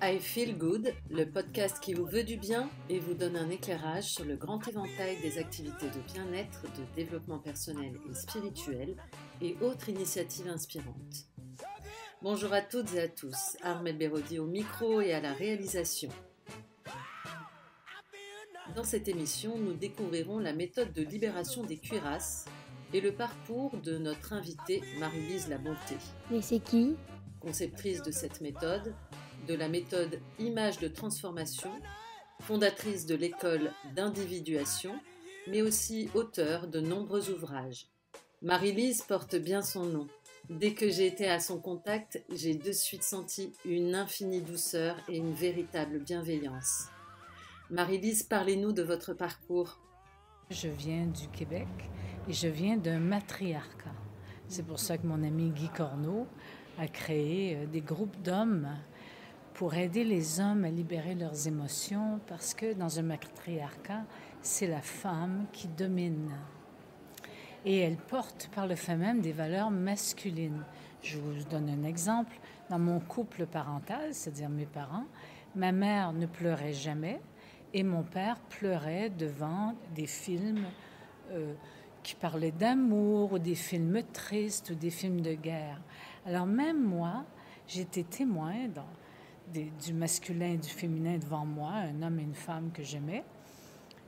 I Feel Good, le podcast qui vous veut du bien et vous donne un éclairage sur le grand éventail des activités de bien-être, de développement personnel et spirituel et autres initiatives inspirantes. Bonjour à toutes et à tous, Armel Bérodi au micro et à la réalisation. Dans cette émission, nous découvrirons la méthode de libération des cuirasses et le parcours de notre invitée Marie-Lise La Bonté. Mais c'est qui? Conceptrice de cette méthode, de la méthode Image de transformation, fondatrice de l'école d'individuation, mais aussi auteure de nombreux ouvrages. Marie-Lise porte bien son nom. Dès que j'ai été à son contact, j'ai de suite senti une infinie douceur et une véritable bienveillance. Marie-Lise, parlez-nous de votre parcours. Je viens du Québec et je viens d'un matriarcat. C'est pour ça que mon ami Guy Corneau a créé euh, des groupes d'hommes pour aider les hommes à libérer leurs émotions parce que dans un matriarcat, c'est la femme qui domine. Et elle porte par le fait même des valeurs masculines. Je vous donne un exemple. Dans mon couple parental, c'est-à-dire mes parents, ma mère ne pleurait jamais et mon père pleurait devant des films euh, qui parlaient d'amour ou des films tristes ou des films de guerre. Alors même moi, j'étais témoin dans, du masculin et du féminin devant moi, un homme et une femme que j'aimais,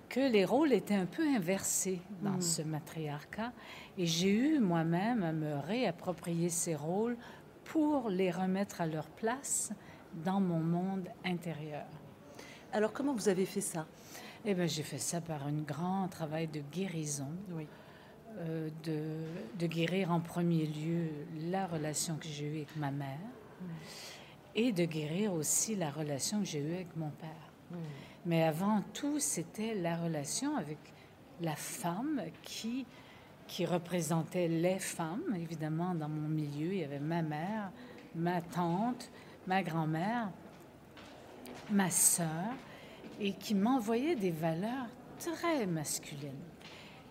que les rôles étaient un peu inversés dans Mm. ce matriarcat. Et j'ai eu moi-même à me réapproprier ces rôles pour les remettre à leur place dans mon monde intérieur. Alors comment vous avez fait ça? Eh bien, j'ai fait ça par un grand travail de guérison, Oui. Euh, de, de guérir en premier lieu la relation que j'ai eue avec ma mère et de guérir aussi la relation que j'ai eue avec mon père. Mais avant tout, c'était la relation avec la femme qui, qui représentait les femmes. Évidemment, dans mon milieu, il y avait ma mère, ma tante, ma grand-mère, ma sœur, et qui m'envoyait des valeurs très masculines.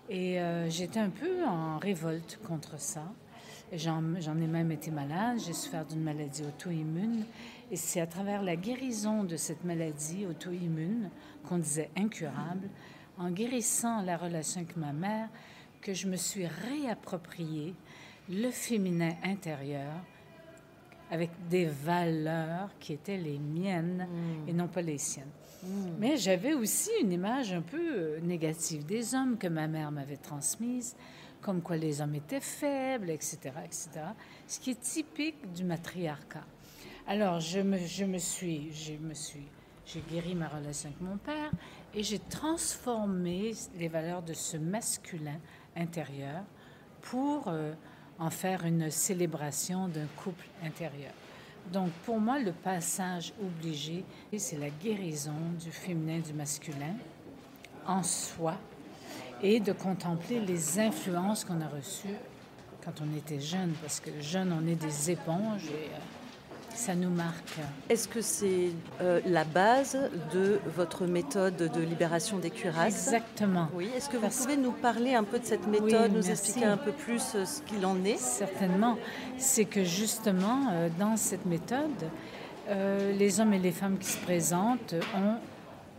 Et euh, j'étais un peu en révolte contre ça. J'en ai même été malade, j'ai souffert d'une maladie auto-immune. Et c'est à travers la guérison de cette maladie auto-immune, qu'on disait incurable, en guérissant la relation avec ma mère, que je me suis réapproprié le féminin intérieur avec des valeurs qui étaient les miennes et non pas les siennes. Mais j'avais aussi une image un peu euh, négative des hommes que ma mère m'avait transmise, comme quoi les hommes étaient faibles, etc., etc., ce qui est typique du matriarcat. Alors, je me, je me suis, je me suis, j'ai guéri ma relation avec mon père et j'ai transformé les valeurs de ce masculin intérieur pour euh, en faire une célébration d'un couple intérieur. Donc, pour moi, le passage obligé, c'est la guérison du féminin, du masculin en soi et de contempler les influences qu'on a reçues quand on était jeune, parce que jeune, on est des éponges euh, ça nous marque. Est-ce que c'est euh, la base de votre méthode de libération des cuirasses? Exactement. Oui. Est-ce que vous Parce- pouvez nous parler un peu de cette méthode, Oui, nous merci. expliquer un peu plus euh, ce qu'il en est? Certainement. C'est que justement, euh, dans cette méthode, euh, les hommes et les femmes qui se présentent ont,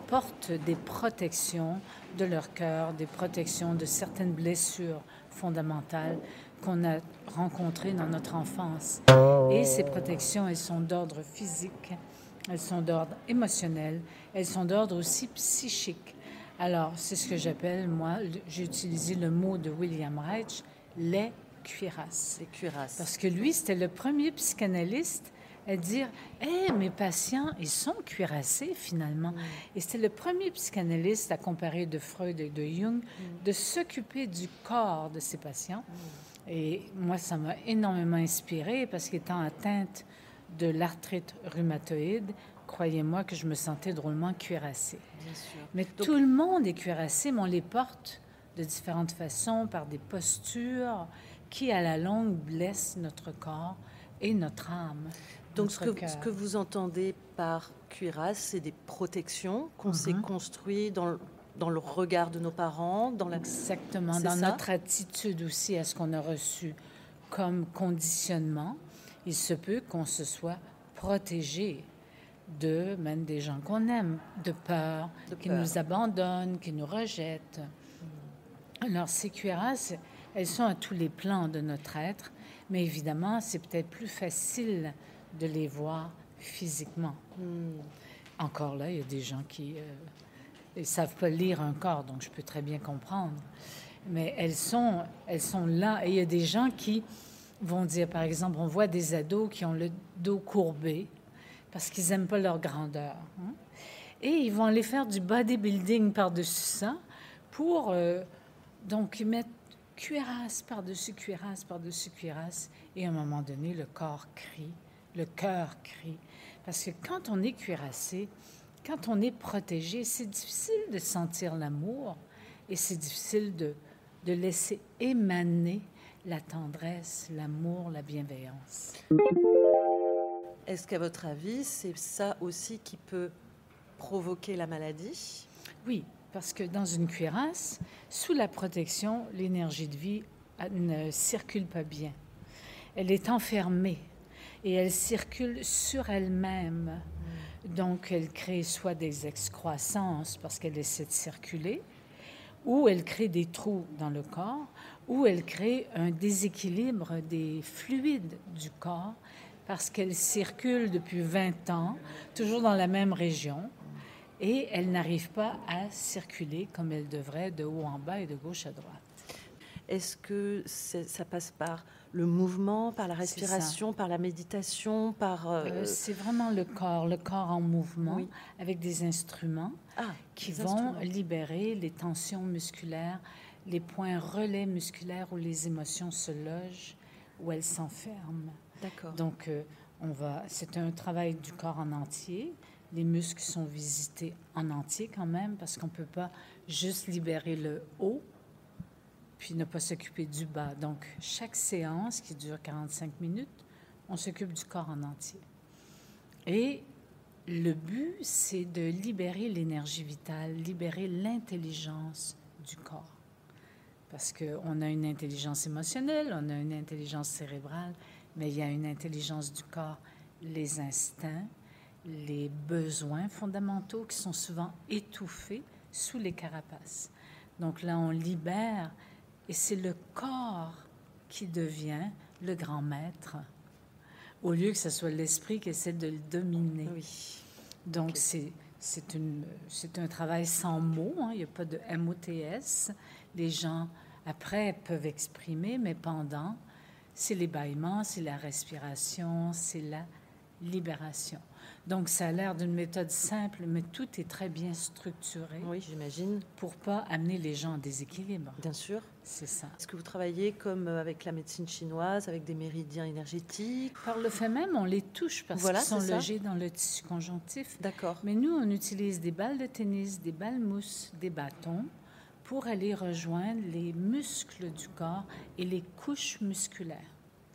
portent des protections de leur cœur, des protections de certaines blessures fondamentales qu'on a rencontrées dans notre enfance. Et ces protections, elles sont d'ordre physique, elles sont d'ordre émotionnel, elles sont d'ordre aussi psychique. Alors, c'est ce que j'appelle, moi, j'ai utilisé le mot de William Reich, les cuirasses. Les cuirasses. Parce que lui, c'était le premier psychanalyste à dire Eh, mes patients, ils sont cuirassés finalement. Et c'était le premier psychanalyste à comparer de Freud et de Jung de s'occuper du corps de ses patients. Et moi, ça m'a énormément inspirée parce qu'étant atteinte de l'arthrite rhumatoïde, croyez-moi que je me sentais drôlement cuirassée. Bien sûr. Mais tout le monde est cuirassé, mais on les porte de différentes façons, par des postures qui, à la longue, blessent notre corps et notre âme. Donc, ce notre que, cœur. ce que vous entendez par cuirasse, c'est des protections qu'on s'est Mhm. construites dans, le- dans le regard de nos parents, dans la... Exactement. Dans ça? notre attitude aussi à ce qu'on a reçu comme conditionnement, il se peut qu'on se soit protéger de même des gens qu'on aime, de peur, qui nous abandonnent, qui nous rejettent. Alors ces cuirasses, elles sont à tous les plans de notre être, mais évidemment, c'est peut-être plus facile de les voir physiquement. Hmm. Encore là, il y a des gens qui ne euh, savent pas lire un corps, donc je peux très bien comprendre. Mais elles sont, elles sont là. Et il y a des gens qui vont dire, par exemple, on voit des ados qui ont le dos courbé parce qu'ils n'aiment pas leur grandeur. Hein. Et ils vont aller faire du bodybuilding par-dessus ça pour euh, donc mettre cuirasse par-dessus cuirasse par-dessus cuirasse. Et à un moment donné, le corps crie, le cœur crie. Parce que quand on est cuirassé, quand on est protégé, c'est difficile de sentir l'amour et c'est difficile de, de laisser émaner la tendresse, l'amour, la bienveillance. Est-ce qu'à votre avis, c'est ça aussi qui peut provoquer la maladie? Oui, parce que dans une cuirasse, sous la protection, l'énergie de vie ne circule pas bien. Elle est enfermée et elle circule sur elle-même. Donc, elle crée soit des excroissances parce qu'elle essaie de circuler, ou elle crée des trous dans le corps, ou elle crée un déséquilibre des fluides du corps parce qu'elle circule depuis 20 ans, toujours dans la même région, et elle n'arrive pas à circuler comme elle devrait de haut en bas et de gauche à droite. Est-ce que ça passe par le mouvement, par la respiration, par la méditation, par... Euh, euh, c'est vraiment le corps, le corps en mouvement, avec des instruments ah, qui vont libérer les tensions musculaires, les points relais musculaires où les émotions se logent, où elles s'enferment. D'accord. Donc, euh, on va, c'est un travail du corps en entier. Les muscles sont visités en entier quand même, parce qu'on ne peut pas juste libérer le haut puis ne pas s'occuper du bas. Donc, chaque séance qui dure 45 minutes, on s'occupe du corps en entier. Et le but, c'est de libérer l'énergie vitale, libérer l'intelligence du corps. Parce qu'on a une intelligence émotionnelle, on a une intelligence cérébrale, mais il y a une intelligence du corps, les instincts, les besoins fondamentaux qui sont souvent étouffés sous les carapaces. Donc là, on libère et c'est le corps qui devient le grand maître, au lieu que ce soit l'esprit qui essaie de le dominer. Oui. Donc, c'est, c'est, une, c'est un travail sans mots, hein. il n'y a pas de MOTS. Les gens, après, peuvent exprimer, mais pendant, c'est les bâillements, c'est la respiration, c'est la libération. Donc, ça a l'air d'une méthode simple, mais tout est très bien structuré. Oui, j'imagine. Pour pas amener les gens en déséquilibre. Bien sûr. C'est ça. Est-ce que vous travaillez comme euh, avec la médecine chinoise, avec des méridiens énergétiques? Par le fait même, on les touche parce qu'ils sont logés dans le tissu conjonctif. D'accord. Mais nous, on utilise des balles de tennis, des balles mousse, des bâtons pour aller rejoindre les muscles du corps et les couches musculaires.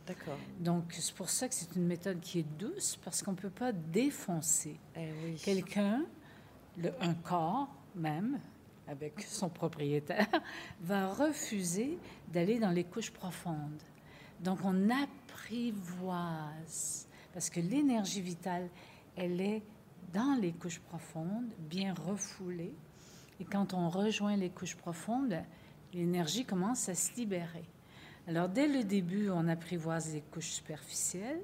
D'accord. Donc, c'est pour ça que c'est une méthode qui est douce, parce qu'on ne peut pas défoncer eh quelqu'un, un corps même, avec son propriétaire, va refuser d'aller dans les couches profondes. Donc, on apprivoise, parce que l'énergie vitale, elle est dans les couches profondes, bien refoulée. Et quand on rejoint les couches profondes, l'énergie commence à se libérer. Alors, dès le début, on apprivoise les couches superficielles,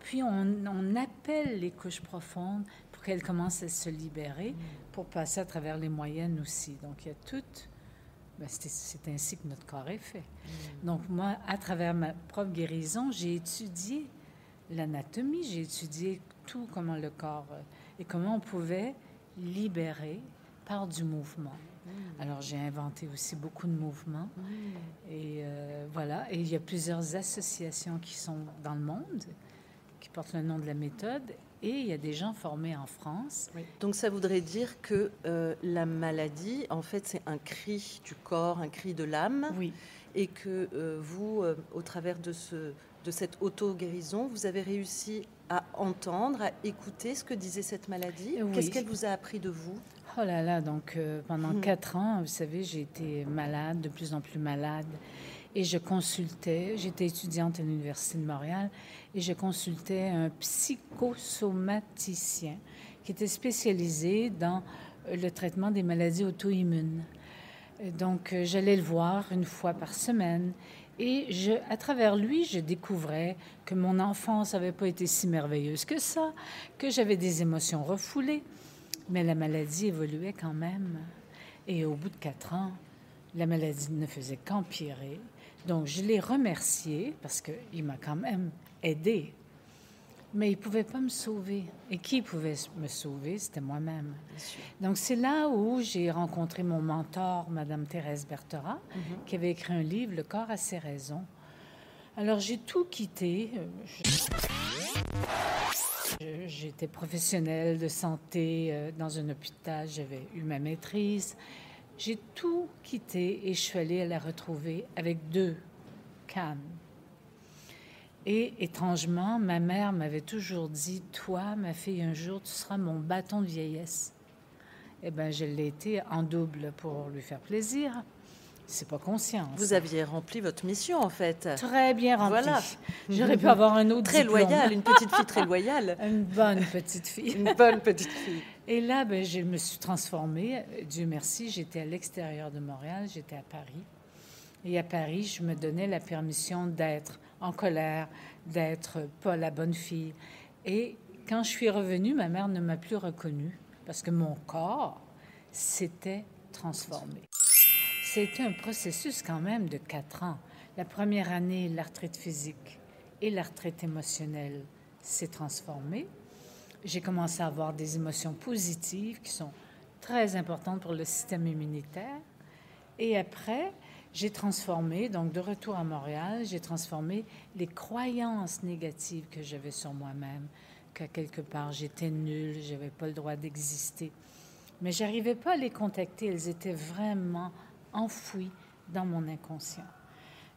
puis on, appelle les couches profondes pour qu'elles commencent à se libérer, pour passer à travers les moyennes aussi. Donc, il y a tout. Ben, c'est ainsi que notre corps est fait. Mm. Donc, moi, à travers ma propre guérison, j'ai étudié l'anatomie, j'ai étudié tout, comment le corps euh, et comment on pouvait libérer par du mouvement. Mm. Alors j'ai inventé aussi beaucoup de mouvements. Mm. Et euh, voilà, et il y a plusieurs associations qui sont dans le monde, qui portent le nom de la méthode. Et il y a des gens formés en France. Donc ça voudrait dire que euh, la maladie, en fait, c'est un cri du corps, un cri de l'âme. Oui. Et que euh, vous, au travers de, ce, de cette auto-guérison, vous avez réussi à entendre, à écouter ce que disait cette maladie. Qu'est-ce qu'elle vous a appris de vous? Oh là là, donc euh, pendant hmm. quatre ans, vous savez, j'ai été malade, de plus en plus malade. et je consultais, j'étais étudiante à l'Université de Montréal, et je consultais un psychosomaticien qui était spécialisé dans le traitement des maladies auto-immunes. Donc, euh, j'allais le voir une fois par semaine. Et je, à travers lui, je découvrais que mon enfance n'avait pas été si merveilleuse que ça, que j'avais des émotions refoulées, mais la maladie évoluait quand même. Et au bout de quatre ans, la maladie ne faisait qu'empirer. Donc, je l'ai remercié parce qu'il m'a quand même aidé. Mais il ne pouvait pas me sauver. Et qui pouvait me sauver? C'était moi-même. Donc, c'est là où j'ai rencontré mon mentor, Madame Thérèse Bertera, mhm. qui avait écrit un livre, Le corps a ses raisons. Alors, j'ai tout quitté. J'étais professionnelle de santé euh, dans un hôpital, j'avais eu ma maîtrise. J'ai tout quitté et je suis allée la retrouver avec deux cannes. Et étrangement, ma mère m'avait toujours dit Toi, ma fille, un jour, tu seras mon bâton de vieillesse. Eh bien, je l'ai été en double pour lui faire plaisir. C'est pas conscient. Vous aviez rempli votre mission, en fait. Très bien rempli. Voilà. J'aurais pu avoir un autre Très loyale, une petite fille très loyale. une bonne petite fille. une bonne petite fille. Et là, ben, je me suis transformée. Dieu merci, j'étais à l'extérieur de Montréal, j'étais à Paris. Et à Paris, je me donnais la permission d'être en colère, d'être pas la bonne fille. Et quand je suis revenue, ma mère ne m'a plus reconnue parce que mon corps s'était transformé. C'était un processus quand même de quatre ans. La première année, l'arthrite physique et l'arthrite émotionnelle s'est transformée. J'ai commencé à avoir des émotions positives qui sont très importantes pour le système immunitaire. Et après, j'ai transformé, donc de retour à Montréal, j'ai transformé les croyances négatives que j'avais sur moi-même, qu'à quelque part j'étais nulle, j'avais pas le droit d'exister. Mais j'arrivais pas à les contacter, elles étaient vraiment enfouies dans mon inconscient.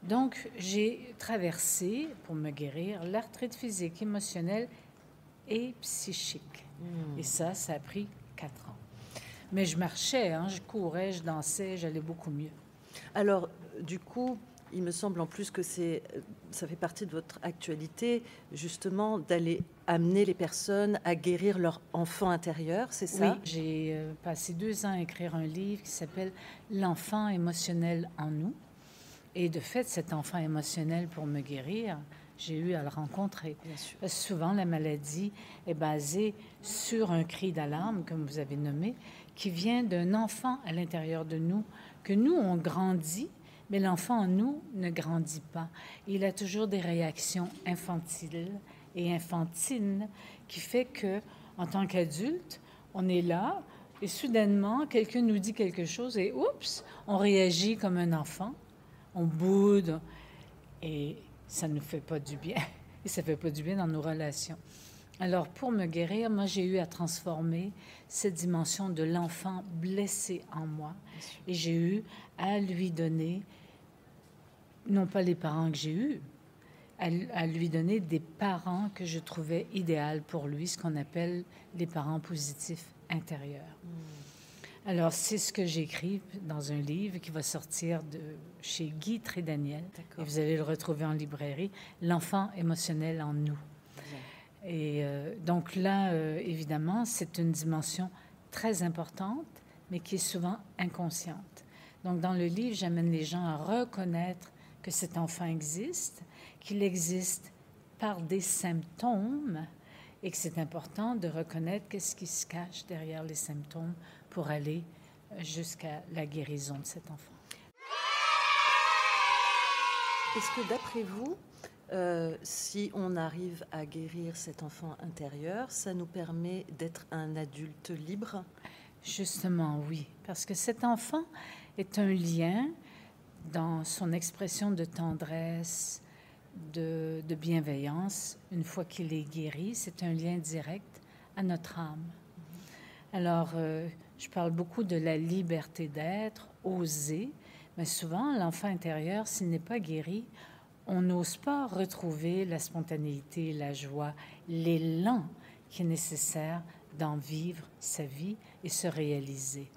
Donc j'ai traversé, pour me guérir, l'arthrite physique, émotionnelle et psychique. Hmm. Et ça, ça a pris quatre ans. Mais je marchais, hein, je courais, je dansais, j'allais beaucoup mieux. Alors, du coup, il me semble en plus que c'est, ça fait partie de votre actualité, justement, d'aller amener les personnes à guérir leur enfant intérieur, c'est ça? Oui, j'ai euh, passé deux ans à écrire un livre qui s'appelle L'enfant émotionnel en nous. Et de fait, cet enfant émotionnel, pour me guérir, j'ai eu à le rencontrer. Parce que souvent, la maladie est basée sur un cri d'alarme, comme vous avez nommé, qui vient d'un enfant à l'intérieur de nous que nous, on grandit, mais l'enfant en nous ne grandit pas. Il a toujours des réactions infantiles et infantines qui fait que, en tant qu'adulte, on est là et soudainement, quelqu'un nous dit quelque chose et oups, on réagit comme un enfant, on boude et ça ne nous fait pas du bien. Et ça ne fait pas du bien dans nos relations. Alors, pour me guérir, moi, j'ai eu à transformer cette dimension de l'enfant blessé en moi. Et j'ai eu à lui donner, non pas les parents que j'ai eus, à, lui donner des parents que je trouvais idéal pour lui, ce qu'on appelle les parents positifs intérieurs. Hmm. Alors, c'est ce que j'écris dans un livre qui va sortir de chez Guy Trédaniel. Et vous allez le retrouver en librairie, L'enfant émotionnel en nous. Et euh, donc là, euh, évidemment, c'est une dimension très importante, mais qui est souvent inconsciente. Donc dans le livre, j'amène les gens à reconnaître que cet enfant existe, qu'il existe par des symptômes et que c'est important de reconnaître qu'est-ce qui se cache derrière les symptômes pour aller jusqu'à la guérison de cet enfant. Est-ce que d'après vous, euh, si on arrive à guérir cet enfant intérieur, ça nous permet d'être un adulte libre Justement, oui, parce que cet enfant est un lien dans son expression de tendresse, de, bienveillance. Une fois qu'il est guéri, c'est un lien direct à notre âme. Alors, euh, je parle beaucoup de la liberté d'être, oser, mais souvent, l'enfant intérieur, s'il n'est pas guéri, on n'ose pas retrouver la spontanéité, la joie, l'élan qui est nécessaire d'en vivre sa vie et se réaliser.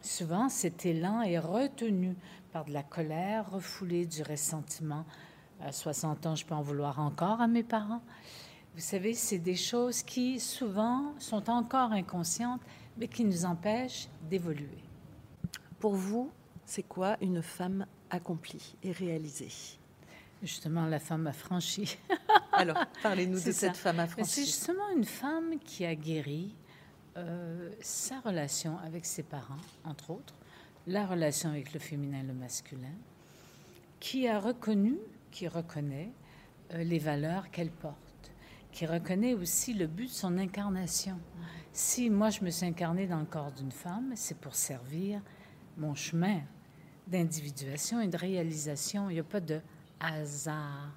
Souvent, cet élan est retenu par de la colère refoulée, du ressentiment. À 60 ans, je peux en vouloir encore à mes parents. Vous savez, c'est des choses qui souvent sont encore inconscientes, mais qui nous empêchent d'évoluer. Pour vous, c'est quoi une femme accomplie et réalisée? Justement, la femme affranchie. Alors, parlez-nous de cette femme affranchie. C'est justement une femme qui a guéri euh, sa relation avec ses parents, entre autres, la relation avec le féminin et le masculin, qui a reconnu, qui reconnaît euh, les valeurs qu'elle porte, qui reconnaît aussi le but de son incarnation. Si moi je me suis incarnée dans le corps d'une femme, c'est pour servir mon chemin d'individuation et de réalisation. Il n'y a pas de hasard.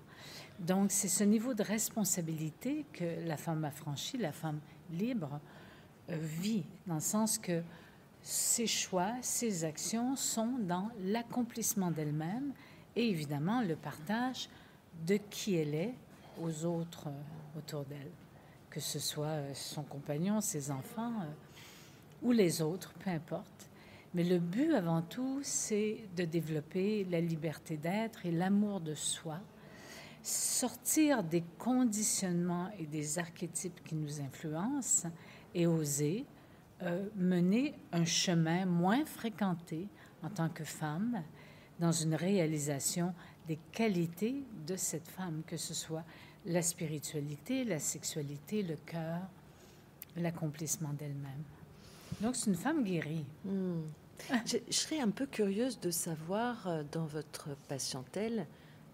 Donc c'est ce niveau de responsabilité que la femme affranchie, la femme libre, vie, dans le sens que ses choix, ses actions sont dans l'accomplissement d'elle-même et évidemment le partage de qui elle est aux autres euh, autour d'elle, que ce soit euh, son compagnon, ses enfants euh, ou les autres, peu importe. Mais le but avant tout, c'est de développer la liberté d'être et l'amour de soi, sortir des conditionnements et des archétypes qui nous influencent et oser euh, mener un chemin moins fréquenté en tant que femme dans une réalisation des qualités de cette femme, que ce soit la spiritualité, la sexualité, le cœur, l'accomplissement d'elle-même. Donc c'est une femme guérie. Hmm. Je, serais un peu curieuse de savoir euh, dans votre patientèle,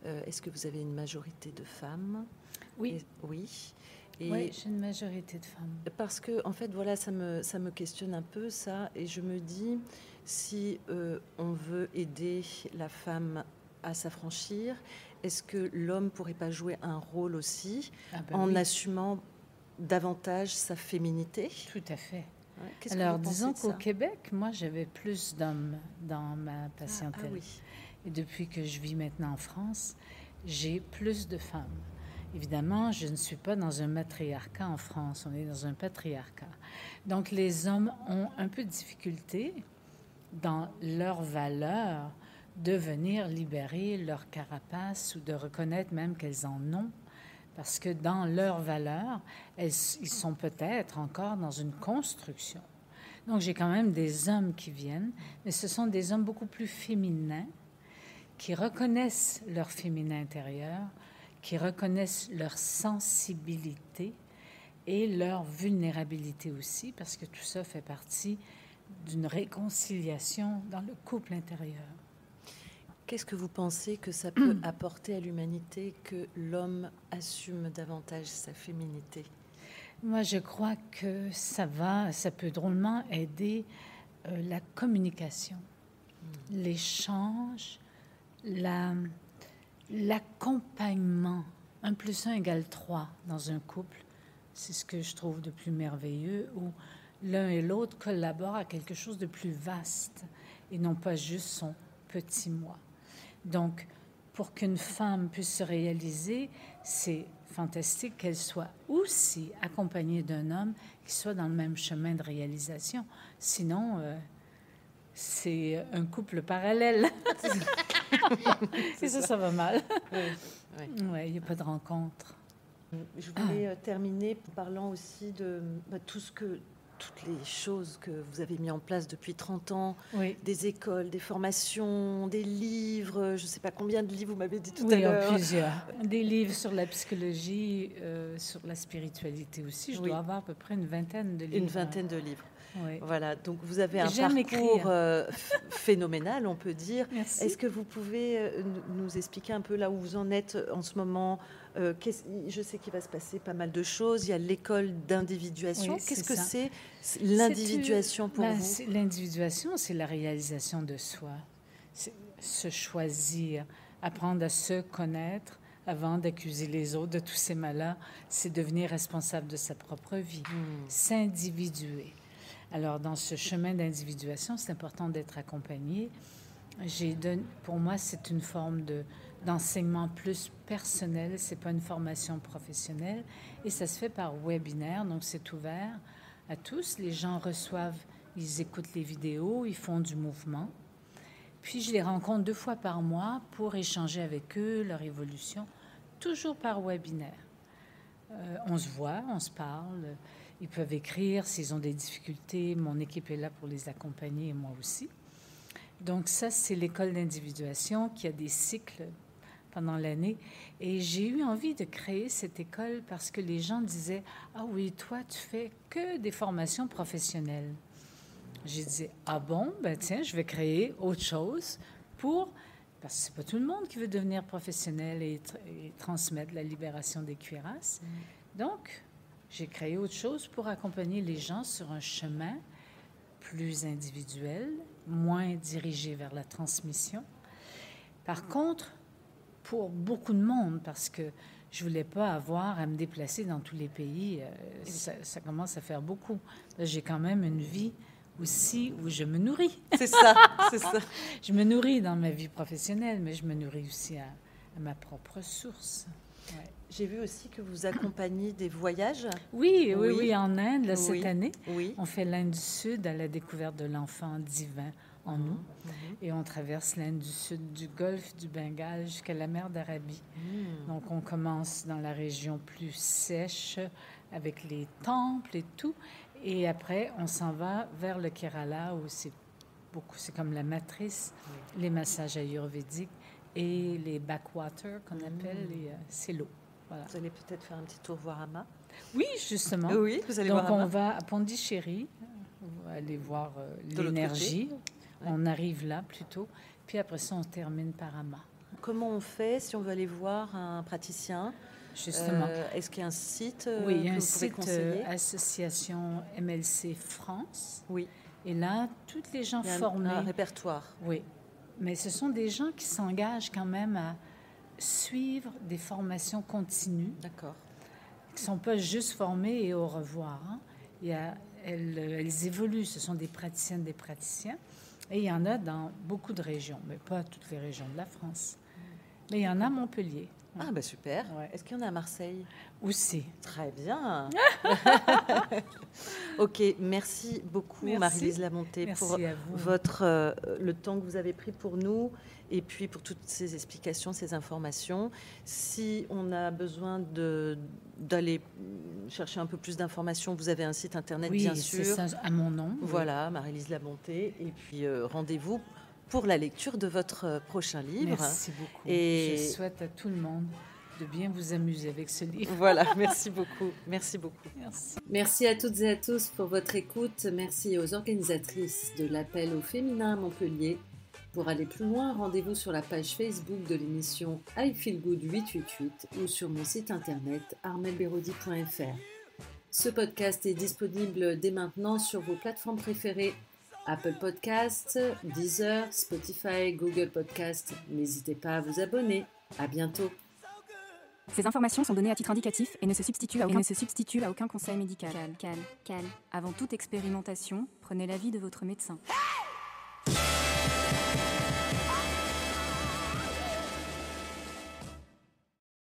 euh, est-ce que vous avez une majorité de femmes? Oui. oui oui, j'ai une majorité de femmes. Parce que, en fait, voilà, ça me, ça me questionne un peu, ça. Et je me dis, si euh, on veut aider la femme à s'affranchir, est-ce que l'homme pourrait pas jouer un rôle aussi ah ben en assumant davantage sa féminité? Tout à fait. Alors, disons qu'au Québec, moi, j'avais plus d'hommes dans ma patientèle. Ah, oui. Et depuis que je vis maintenant en France, j'ai plus de femmes. Évidemment, je ne suis pas dans un matriarcat en France, on est dans un patriarcat. Donc les hommes ont un peu de difficulté dans leur valeur de venir libérer leur carapace ou de reconnaître même qu'elles en ont, parce que dans leur valeur, elles, ils sont peut-être encore dans une construction. Donc j'ai quand même des hommes qui viennent, mais ce sont des hommes beaucoup plus féminins, qui reconnaissent leur féminin intérieur, qui reconnaissent leur sensibilité et leur vulnérabilité aussi, parce que tout ça fait partie d'une réconciliation dans le couple intérieur. Qu'est-ce que vous pensez que ça peut apporter à l'humanité que l'homme assume davantage sa féminité? Moi, je crois que ça va, ça peut drôlement aider euh, la communication, hmm. l'échange, la, l'accompagnement, un plus un égale trois dans un couple, c'est ce que je trouve de plus merveilleux, où l'un et l'autre collaborent à quelque chose de plus vaste et non pas juste son petit moi. Donc, pour qu'une femme puisse se réaliser, c'est fantastique qu'elle soit aussi accompagnée d'un homme qui soit dans le même chemin de réalisation. Sinon, euh, c'est un couple parallèle. Et ça, ça va mal. Oui, il n'y a pas de rencontre. Je voulais euh, terminer parlant aussi de bah, tout ce que toutes les choses que vous avez mis en place depuis 30 ans, des écoles, des formations, des livres, je ne sais pas combien de livres vous m'avez dit tout à l'heure. Oui, plusieurs. Des livres sur la psychologie, euh, sur la spiritualité aussi. Je dois avoir à peu près une vingtaine de livres. Une vingtaine de livres. Voilà, donc vous avez un parcours euh, phénoménal, on peut dire. Est-ce que vous pouvez euh, nous expliquer un peu là où vous en êtes en ce moment euh, Je sais qu'il va se passer pas mal de choses. Il y a l'école d'individuation. Qu'est-ce que c'est l'individuation pour ben, vous L'individuation, c'est la réalisation de soi. Se choisir, apprendre à se connaître avant d'accuser les autres de tous ces malheurs, c'est devenir responsable de sa propre vie, hmm. s'individuer. Alors, dans ce chemin d'individuation, c'est important d'être accompagné. J'ai pour moi, c'est une forme de, d'enseignement plus personnel, c'est pas une formation professionnelle, et ça se fait par webinaire, donc c'est ouvert à tous. Les gens reçoivent, ils écoutent les vidéos, ils font du mouvement. Puis je les rencontre deux fois par mois pour échanger avec eux, leur évolution, toujours par webinaire. Euh, on se voit, on se parle. Ils peuvent écrire s'ils ont des difficultés. Mon équipe est là pour les accompagner et moi aussi. Donc ça, c'est l'école d'individuation qui a des cycles pendant l'année. Et j'ai eu envie de créer cette école parce que les gens disaient, ah oui, toi, tu fais que des formations professionnelles. J'ai dit, ah bon, ben tiens, je vais créer autre chose pour... Parce que c'est pas tout le monde qui veut devenir professionnel et, transmettre la libération des cuirasses. Mm. Donc, j'ai créé autre chose pour accompagner les gens sur un chemin plus individuel, moins dirigé vers la transmission. Par contre, pour beaucoup de monde, parce que je voulais pas avoir à me déplacer dans tous les pays, euh, ça, commence à faire beaucoup. J'ai quand même une vie aussi où je me nourris. C'est ça, c'est ça. je me nourris dans ma vie professionnelle, mais je me nourris aussi à, ma propre source. J'ai vu aussi que vous accompagnez des voyages. Oui, oui, oui, en Inde, cette année. Oui. On fait l'Inde du Sud à la découverte de l'enfant divin en nous. Mhm. Et on traverse l'Inde du Sud, du golfe du Bengale jusqu'à la mer d'Arabie. Hmm. Donc on commence dans la région plus sèche avec les temples et tout. Et après, on s'en va vers le Kerala où c'est beaucoup, c'est comme la matrice, les massages ayurvédiques et les backwater qu'on appelle, hmm. euh, c'est l'eau. Vous allez peut-être faire un petit tour voir Ama Oui, justement. Oui, vous allez Donc, on va à Pondichéry, on va aller voir euh, l'énergie. On arrive là plutôt. Puis après ça, on termine par Ama. Comment on fait si on veut aller voir un praticien Justement. Euh, est-ce qu'il y a un site euh, Oui, il y a un site Association MLC France. Oui. Et là, toutes les gens formés. Un répertoire. Oui. Mais ce sont des gens qui s'engagent quand même à suivre des formations continues. D'accord. Qui ne sont pas juste formées et au revoir. Hein. Il y a, elles, elles, évoluent. Ce sont des praticiennes, des praticiens. Et il y en a dans beaucoup de régions, mais pas toutes les régions de la France. Mais il y en a à Montpellier. Ah, bah super. Est-ce qu'il y en a à Marseille? Aussi. Très bien. ok, merci beaucoup, Marie-Lise Lamontée, pour votre, euh, le temps que vous avez pris pour nous et puis pour toutes ces explications, ces informations. Si on a besoin d'aller chercher un peu plus d'informations, vous avez un site internet, bien sûr. Ça, à mon nom. Voilà, Marie-Lise Lamontée. Et puis euh, rendez-vous pour la lecture de votre euh, prochain livre. Merci beaucoup. Et je souhaite à tout le monde de bien vous amuser avec ce livre. Voilà, merci beaucoup. Merci beaucoup. Merci. Merci à toutes et à tous pour votre écoute. Merci aux organisatrices de l'appel au féminin à Montpellier. Pour aller plus loin, rendez-vous sur la page Facebook de l'émission I Feel Good 888 ou sur mon site internet armelberodi.fr. Ce podcast est disponible dès maintenant sur vos plateformes préférées Apple Podcasts, Deezer, Spotify, Google Podcasts. N'hésitez pas à vous abonner. À bientôt. Ces informations sont données à titre indicatif et ne se substituent à aucun, conseil médical. Cal, cal, cal. Avant toute expérimentation, prenez l'avis de votre médecin.